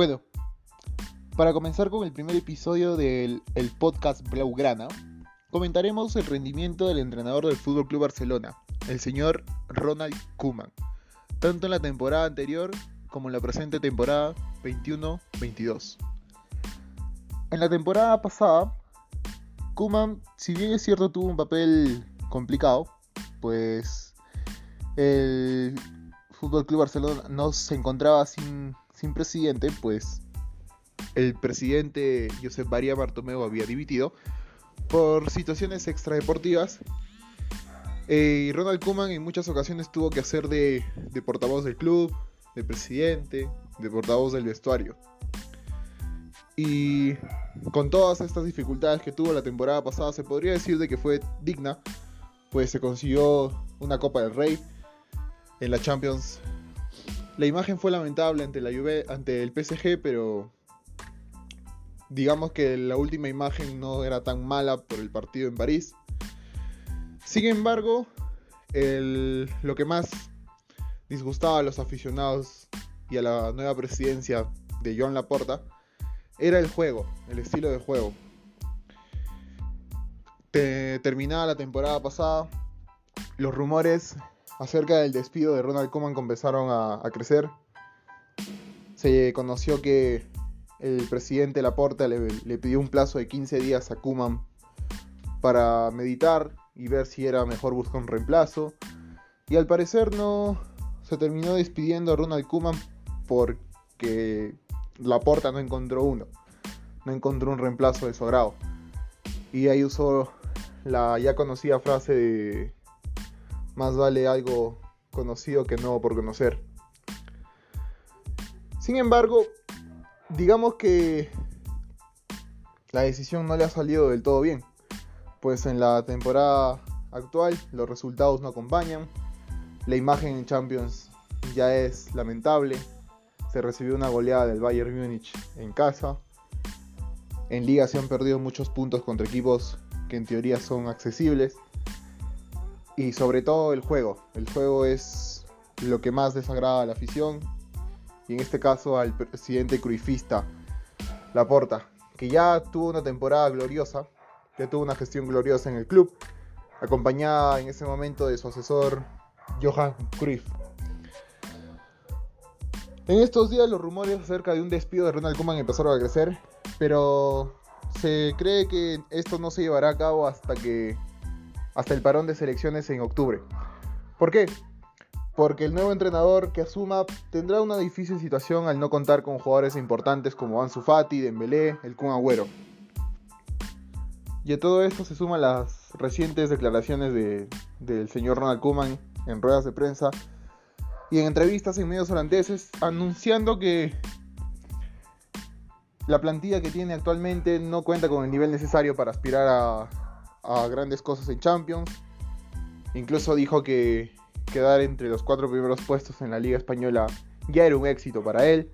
Bueno, para comenzar con el primer episodio del el podcast Blaugrana, comentaremos el rendimiento del entrenador del Fútbol Club Barcelona, el señor Ronald Koeman, tanto en la temporada anterior como en la presente temporada 21-22. En la temporada pasada, Koeman, si bien es cierto, tuvo un papel complicado, pues el Fútbol Club Barcelona no se encontraba sin, sin presidente, pues el presidente Josep María Bartomeu había dimitido por situaciones extradeportivas. Eh, y Ronald Koeman en muchas ocasiones tuvo que hacer de, de portavoz del club, de presidente, de portavoz del vestuario. Y con todas estas dificultades que tuvo la temporada pasada, se podría decir de que fue digna, pues se consiguió una Copa del Rey en la Champions. La imagen fue lamentable ante la Juve, ante el PSG, pero digamos que la última imagen no era tan mala por el partido en París. Sin embargo, lo que más disgustaba a los aficionados y a la nueva presidencia de Joan Laporta era el juego, el estilo de juego. terminada la temporada pasada, los rumores acerca del despido de Ronald Koeman comenzaron a, crecer. Se conoció que el presidente Laporta le, le, pidió un plazo de 15 días a Kuman para meditar y ver si era mejor buscar un reemplazo. Y al parecer no se terminó despidiendo a Ronald Kuman porque Laporta no encontró uno. No encontró un reemplazo de su agrado. Y ahí usó la ya conocida frase de más vale algo conocido que no por conocer. Sin embargo, digamos que la decisión no le ha salido del todo bien, pues en la temporada actual los resultados no acompañan, la imagen en Champions ya es lamentable, se recibió una goleada del Bayern Múnich en casa, en liga se han perdido muchos puntos contra equipos que en teoría son accesibles, y sobre todo el juego, el juego es lo que más desagrada a la afición, y en este caso al presidente cruifista Laporta, que ya tuvo una temporada gloriosa, ya tuvo una gestión gloriosa en el club, acompañada en ese momento de su asesor Johan Cruyff. En estos días los rumores acerca de un despido de Ronald Koeman empezaron a crecer, pero se cree que esto no se llevará a cabo hasta que hasta el parón de selecciones en octubre. ¿Por qué? porque el nuevo entrenador que asuma tendrá una difícil situación al no contar con jugadores importantes como Ansu Fati, Dembélé, el Kun Agüero. Y a todo esto se suman las recientes declaraciones del señor Ronald Koeman en ruedas de prensa y en entrevistas en medios holandeses anunciando que la plantilla que tiene actualmente no cuenta con el nivel necesario para aspirar a, a grandes cosas en Champions. Incluso dijo que quedar entre los cuatro primeros puestos en la Liga Española ya era un éxito para él.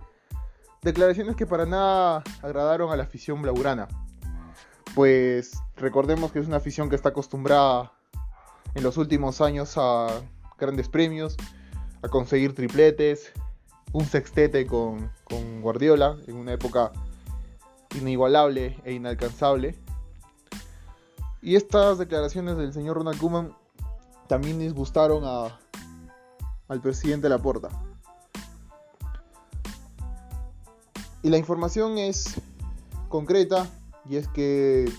Declaraciones que para nada agradaron a la afición blaugrana. Pues recordemos que es una afición que está acostumbrada en los últimos años a grandes premios, a conseguir tripletes, un sextete con, con Guardiola en una época inigualable e inalcanzable. Y estas declaraciones del señor Ronald Koeman también disgustaron a, al presidente Laporta. Y la información es concreta y es que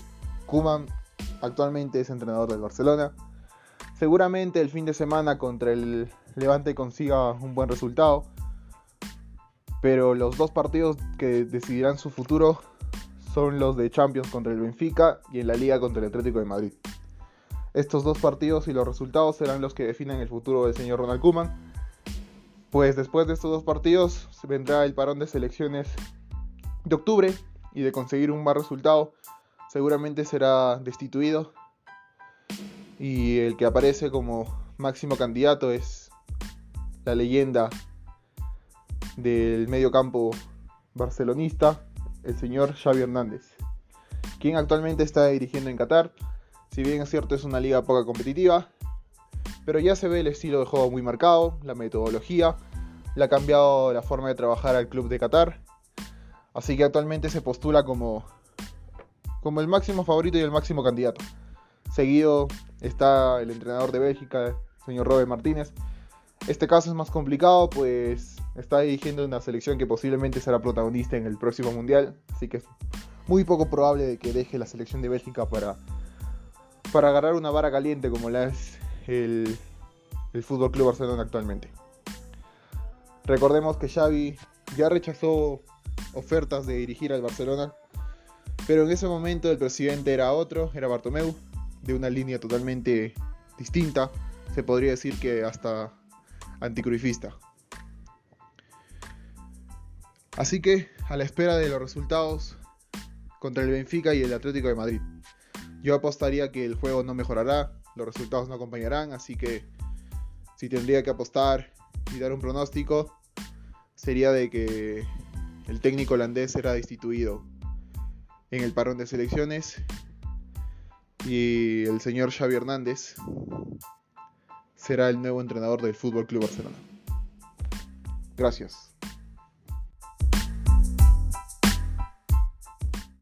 Kuman actualmente es entrenador del Barcelona. Seguramente el fin de semana contra el Levante consiga un buen resultado. Pero los dos partidos que decidirán su futuro son los de Champions contra el Benfica y en la Liga contra el Atlético de Madrid. Estos dos partidos y los resultados serán los que definen el futuro del señor Ronald Koeman. Pues después de estos dos partidos vendrá el parón de selecciones de octubre y de conseguir un buen resultado seguramente será destituido y el que aparece como máximo candidato es la leyenda del medio campo barcelonista, el señor Xavi Hernández, quien actualmente está dirigiendo en Qatar si bien es cierto es una liga poco competitiva, pero ya se ve el estilo de juego muy marcado, la metodología, le ha cambiado la forma de trabajar al club de Qatar. Así que actualmente se postula como, como el máximo favorito y el máximo candidato. Seguido está el entrenador de Bélgica, el señor Robert Martínez. Este caso es más complicado, pues está dirigiendo una selección que posiblemente será protagonista en el próximo mundial. Así que es muy poco probable de que deje la selección de Bélgica para, para agarrar una vara caliente como la es el, el Fútbol Club Barcelona actualmente. Recordemos que Xavi ya rechazó ofertas de dirigir al Barcelona, pero en ese momento el presidente era otro, era Bartomeu, de una línea totalmente distinta, se podría decir que hasta anticruifista. Así que a la espera de los resultados contra el Benfica y el Atlético de Madrid. Yo apostaría que el juego no mejorará, los resultados no acompañarán, así que si tendría que apostar y dar un pronóstico, sería de que el técnico holandés será destituido en el parón de selecciones y el señor Xavi Hernández será el nuevo entrenador del Fútbol Club Barcelona. Gracias.